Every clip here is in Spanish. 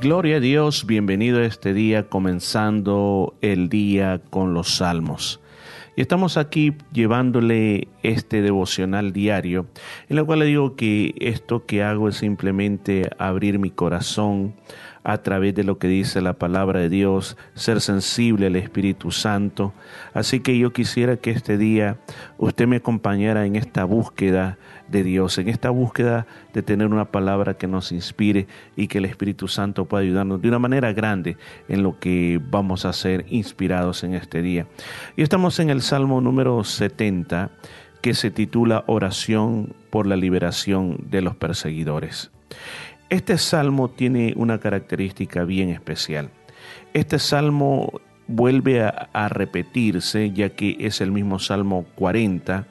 gloria a Dios, bienvenido a este día, comenzando el día con los salmos. Y estamos aquí llevándole este devocional diario, en el cual le digo que esto que hago es simplemente abrir mi corazón a través de lo que dice la palabra de Dios, ser sensible al Espíritu Santo. Así que yo quisiera que este día usted me acompañara en esta búsqueda de Dios, en esta búsqueda de tener una palabra que nos inspire y que el Espíritu Santo pueda ayudarnos de una manera grande en lo que vamos a ser inspirados en este día. Y estamos en el Salmo número 70 que se titula Oración por la liberación de los perseguidores. Este salmo tiene una característica bien especial. Este salmo vuelve a, repetirse, ya que es el mismo Salmo 40.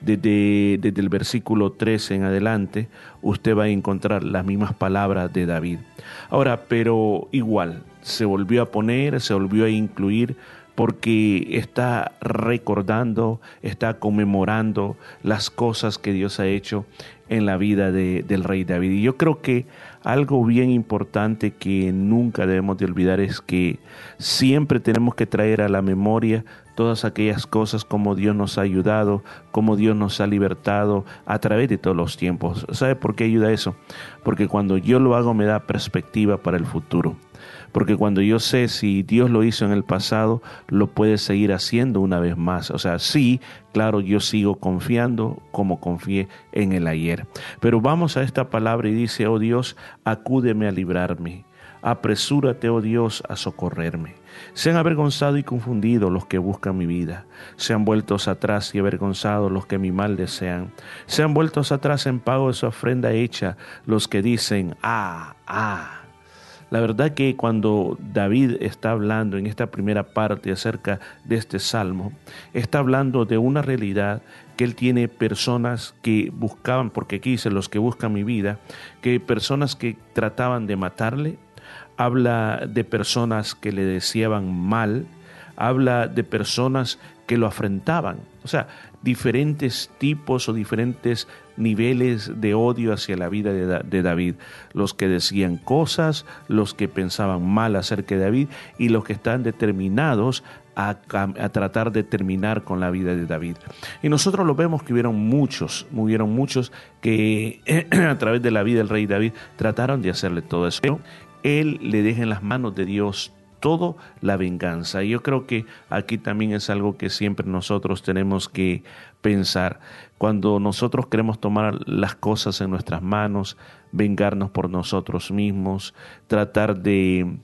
Desde, desde, el versículo 13 en adelante, usted va a encontrar las mismas palabras de David. Ahora, pero igual, se volvió a poner, se volvió a incluir porque está recordando, está conmemorando las cosas que Dios ha hecho en la vida del rey David. Y yo creo que algo bien importante que nunca debemos de olvidar es que siempre tenemos que traer a la memoria todas aquellas cosas como Dios nos ha ayudado, como Dios nos ha libertado a través de todos los tiempos. ¿Sabe por qué ayuda eso? Porque cuando yo lo hago me da perspectiva para el futuro porque cuando yo sé si Dios lo hizo en el pasado, lo puede seguir haciendo una vez más. O sea, sí, claro, yo sigo confiando como confié en el ayer. Pero vamos a esta palabra y dice, oh Dios, acúdeme a librarme. Apresúrate, oh Dios, a socorrerme. Sean avergonzados y confundidos los que buscan mi vida. Sean vueltos atrás y avergonzados los que mi mal desean. Sean vueltos atrás en pago de su ofrenda hecha los que dicen, ah, ah. La verdad que cuando David está hablando en esta primera parte acerca de este salmo, está hablando de una realidad que él tiene personas que buscaban, porque aquí dice los que buscan mi vida, que personas que trataban de matarle, habla de personas que le deseaban mal, habla de personas que lo afrentaban. O sea, diferentes tipos o diferentes niveles de odio hacia la vida de, David. Los que decían cosas, los que pensaban mal acerca de David y los que están determinados a, tratar de terminar con la vida de David. Y nosotros lo vemos que hubieron muchos, hubieron muchos que a través de la vida del rey David trataron de hacerle todo eso. él le deja en las manos de Dios todo la venganza. Y yo creo que aquí también es algo que siempre nosotros tenemos que pensar. Cuando nosotros queremos tomar las cosas en nuestras manos, vengarnos por nosotros mismos, tratar de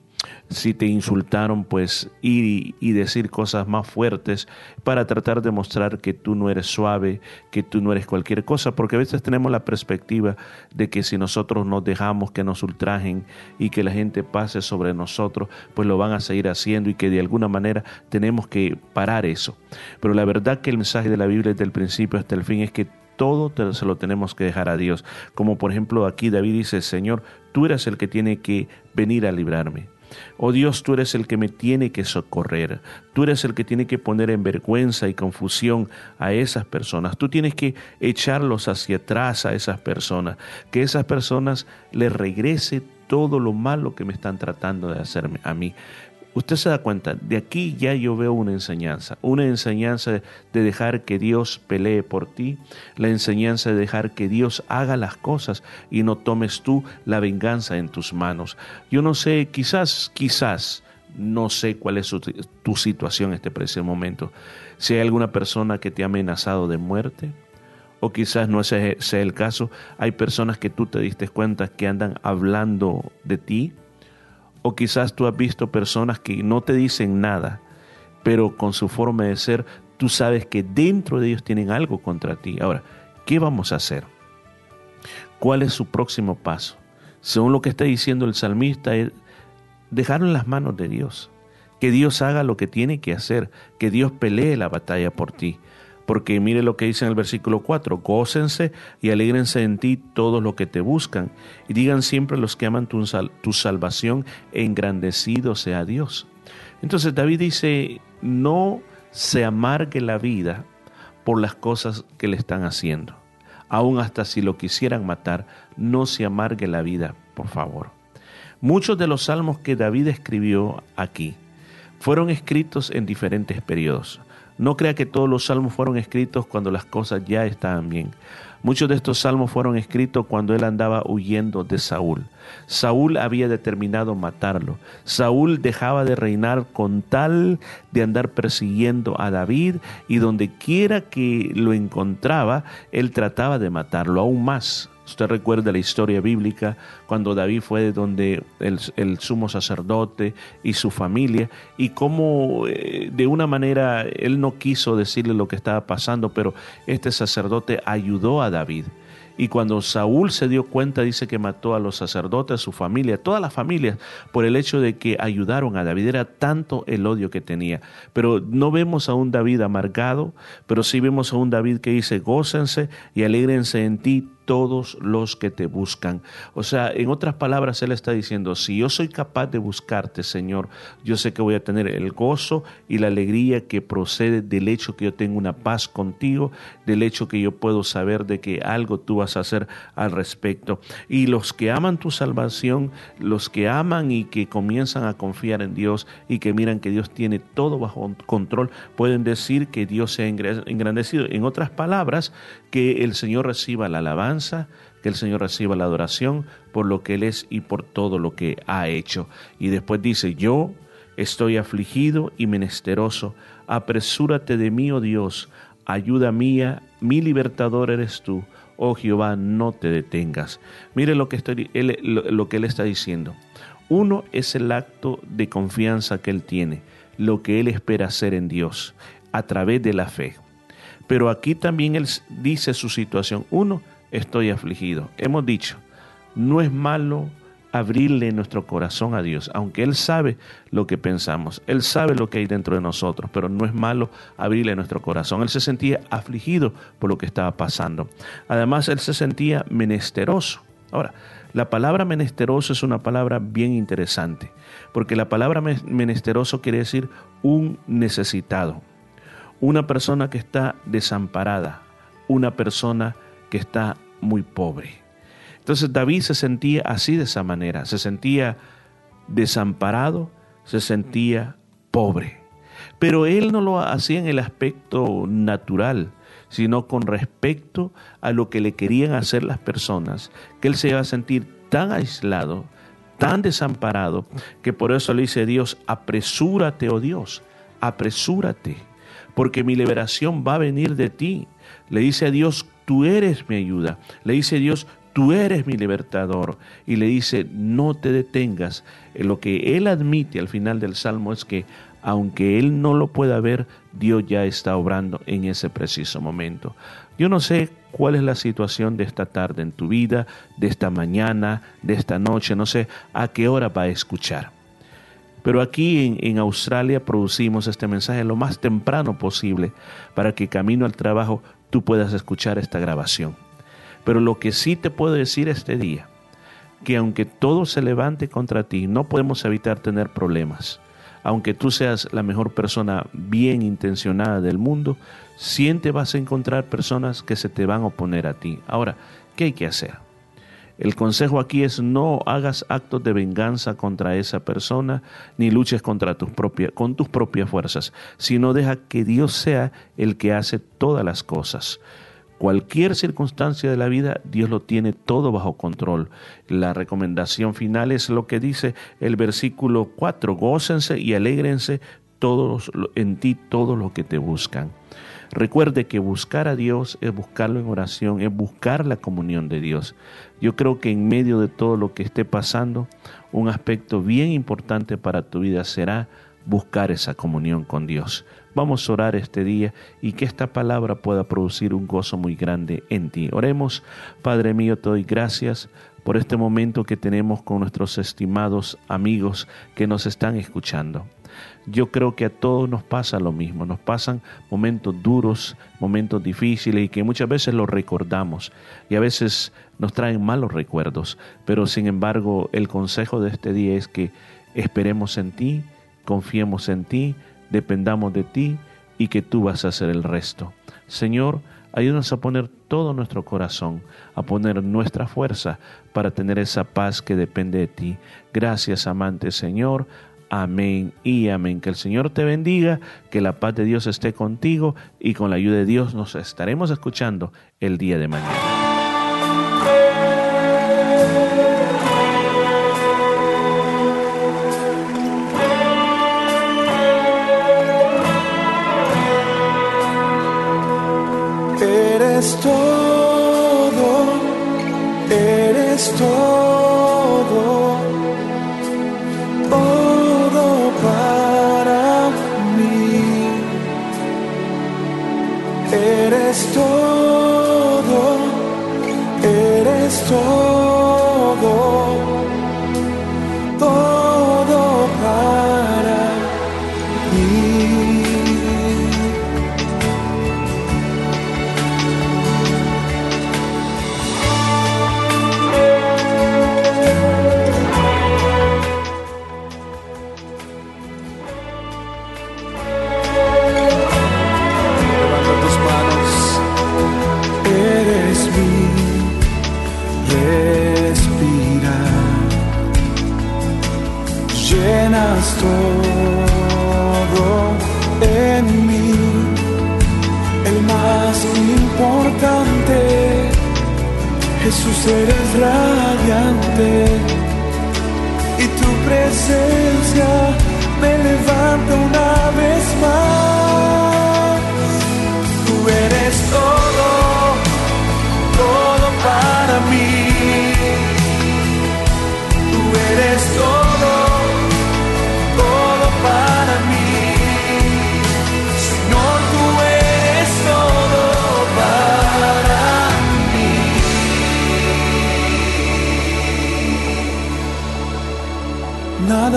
si te insultaron, pues ir y, decir cosas más fuertes para tratar de mostrar que tú no eres suave, que tú no eres cualquier cosa, porque a veces tenemos la perspectiva de que si nosotros nos dejamos que nos ultrajen y que la gente pase sobre nosotros, pues lo van a seguir haciendo y que de alguna manera tenemos que parar eso. Pero la verdad que el mensaje de la Biblia desde el principio hasta el fin es que todo se lo tenemos que dejar a Dios. Como por ejemplo aquí David dice, Señor, tú eres el que tiene que venir a librarme. Oh Dios, tú eres el que me tiene que socorrer. Tú eres el que tiene que poner en vergüenza y confusión a esas personas. Tú tienes que echarlos hacia atrás a esas personas. Que esas personas les regrese todo lo malo que me están tratando de hacerme a mí. Usted se da cuenta, de aquí ya yo veo una enseñanza, una enseñanza de dejar que Dios pelee por ti, la enseñanza de dejar que Dios haga las cosas y no tomes tú la venganza en tus manos. Yo no sé, quizás, quizás, no sé cuál es tu situación en este preciso momento. Si hay alguna persona que te ha amenazado de muerte, o quizás no sea el caso, hay personas que tú te diste cuenta que andan hablando de ti, o quizás tú has visto personas que no te dicen nada, pero con su forma de ser, tú sabes que dentro de ellos tienen algo contra ti. Ahora, ¿qué vamos a hacer? ¿Cuál es su próximo paso? Según lo que está diciendo el salmista, es dejar en las manos de Dios. Que Dios haga lo que tiene que hacer, que Dios pelee la batalla por ti porque mire lo que dice en el versículo 4, gócense y alégrense en ti todos los que te buscan, y digan siempre los que aman tu, tu salvación, engrandecido sea Dios. Entonces David dice, no se amargue la vida por las cosas que le están haciendo. Aún hasta si lo quisieran matar, no se amargue la vida, por favor. Muchos de los salmos que David escribió aquí fueron escritos en diferentes periodos. No crea que todos los salmos fueron escritos cuando las cosas ya estaban bien. Muchos de estos salmos fueron escritos cuando él andaba huyendo de Saúl. Saúl había determinado matarlo. Saúl dejaba de reinar con tal de andar persiguiendo a David y donde quiera que lo encontraba, él trataba de matarlo aún más. Usted recuerda la historia bíblica cuando David fue donde el, sumo sacerdote y su familia y cómo eh, de una manera él no quiso decirle lo que estaba pasando, pero este sacerdote ayudó a David. Y cuando Saúl se dio cuenta, dice que mató a los sacerdotes, a su familia, todas las familias, por el hecho de que ayudaron a David. Era tanto el odio que tenía. Pero no vemos a un David amargado, pero sí vemos a un David que dice, gócense y alégrense en ti todos los que te buscan. O sea, en otras palabras, Él está diciendo, si yo soy capaz de buscarte, Señor, yo sé que voy a tener el gozo y la alegría que procede del hecho que yo tengo una paz contigo, del hecho que yo puedo saber de que algo tú vas a hacer al respecto. Y los que aman tu salvación, los que aman y que comienzan a confiar en Dios y que miran que Dios tiene todo bajo control, pueden decir que Dios se ha engrandecido. En otras palabras, que el Señor reciba la alabanza, que el Señor reciba la adoración por lo que Él es y por todo lo que ha hecho. Y después dice, yo estoy afligido y menesteroso, apresúrate de mí, oh Dios, ayuda mía, mi libertador eres tú, oh Jehová, no te detengas. Mire lo que, estoy, lo que Él está diciendo. Uno es el acto de confianza que Él tiene, lo que Él espera hacer en Dios, a través de la fe. Pero aquí también él dice su situación. Uno, estoy afligido. Hemos dicho, no es malo abrirle nuestro corazón a Dios, aunque Él sabe lo que pensamos, Él sabe lo que hay dentro de nosotros, pero no es malo abrirle nuestro corazón. Él se sentía afligido por lo que estaba pasando. Además, Él se sentía menesteroso. Ahora, la palabra menesteroso es una palabra bien interesante, porque la palabra menesteroso quiere decir un necesitado, una persona que está desamparada, una persona que está muy pobre. Entonces David se sentía así de esa manera, se sentía desamparado, se sentía pobre. Pero él no lo hacía en el aspecto natural, sino con respecto a lo que le querían hacer las personas, que él se iba a sentir tan aislado, tan desamparado, que por eso le dice Dios, apresúrate, oh Dios, apresúrate porque mi liberación va a venir de ti. Le dice a Dios, tú eres mi ayuda. Le dice Dios, tú eres mi libertador. Y le dice, no te detengas. Lo que él admite al final del Salmo es que aunque él no lo pueda ver, Dios ya está obrando en ese preciso momento. Yo no sé cuál es la situación de esta tarde en tu vida, de esta mañana, de esta noche, no sé a qué hora va a escuchar. Pero aquí en, Australia producimos este mensaje lo más temprano posible para que camino al trabajo tú puedas escuchar esta grabación. Pero lo que sí te puedo decir este día, que aunque todo se levante contra ti, no podemos evitar tener problemas. Aunque tú seas la mejor persona bien intencionada del mundo, siempre vas a encontrar personas que se te van a oponer a ti. Ahora, ¿qué hay que hacer? El consejo aquí es no hagas actos de venganza contra esa persona, ni luches contra tus propias, con tus propias fuerzas, sino deja que Dios sea el que hace todas las cosas. Cualquier circunstancia de la vida, Dios lo tiene todo bajo control. La recomendación final es lo que dice el versículo 4, gócense y alégrense todos en ti todos los que te buscan. Recuerde que buscar a Dios es buscarlo en oración, es buscar la comunión de Dios. Yo creo que en medio de todo lo que esté pasando, un aspecto bien importante para tu vida será buscar esa comunión con Dios. Vamos a orar este día y que esta palabra pueda producir un gozo muy grande en ti. Oremos, Padre mío, te doy gracias por este momento que tenemos con nuestros estimados amigos que nos están escuchando. Yo creo que a todos nos pasa lo mismo, nos pasan momentos duros, momentos difíciles y que muchas veces los recordamos y a veces nos traen malos recuerdos, pero sin embargo el consejo de este día es que esperemos en ti, confiemos en ti, dependamos de ti y que tú vas a hacer el resto. Señor, Ayúdanos a poner todo nuestro corazón, a poner nuestra fuerza para tener esa paz que depende de ti. Gracias, amante Señor. Amén y amén. Que el Señor te bendiga, que la paz de Dios esté contigo y con la ayuda de Dios nos estaremos escuchando el día de mañana. Eres todo, eres todo, todo en mí. El más importante. Jesús eres radiante. Y tu presencia me levanta una vez más.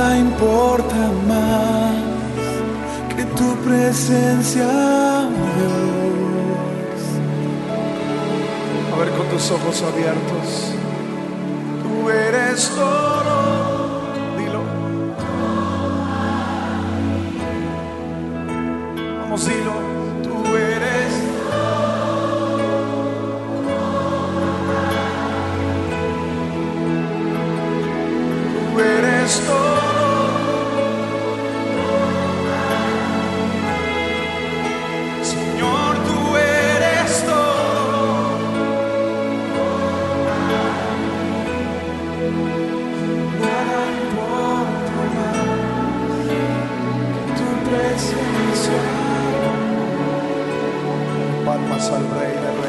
nada importa más que tu presencia, Dios. A ver con tus ojos abiertos, tú eres todo, dilo. Vamos, dilo. celebrate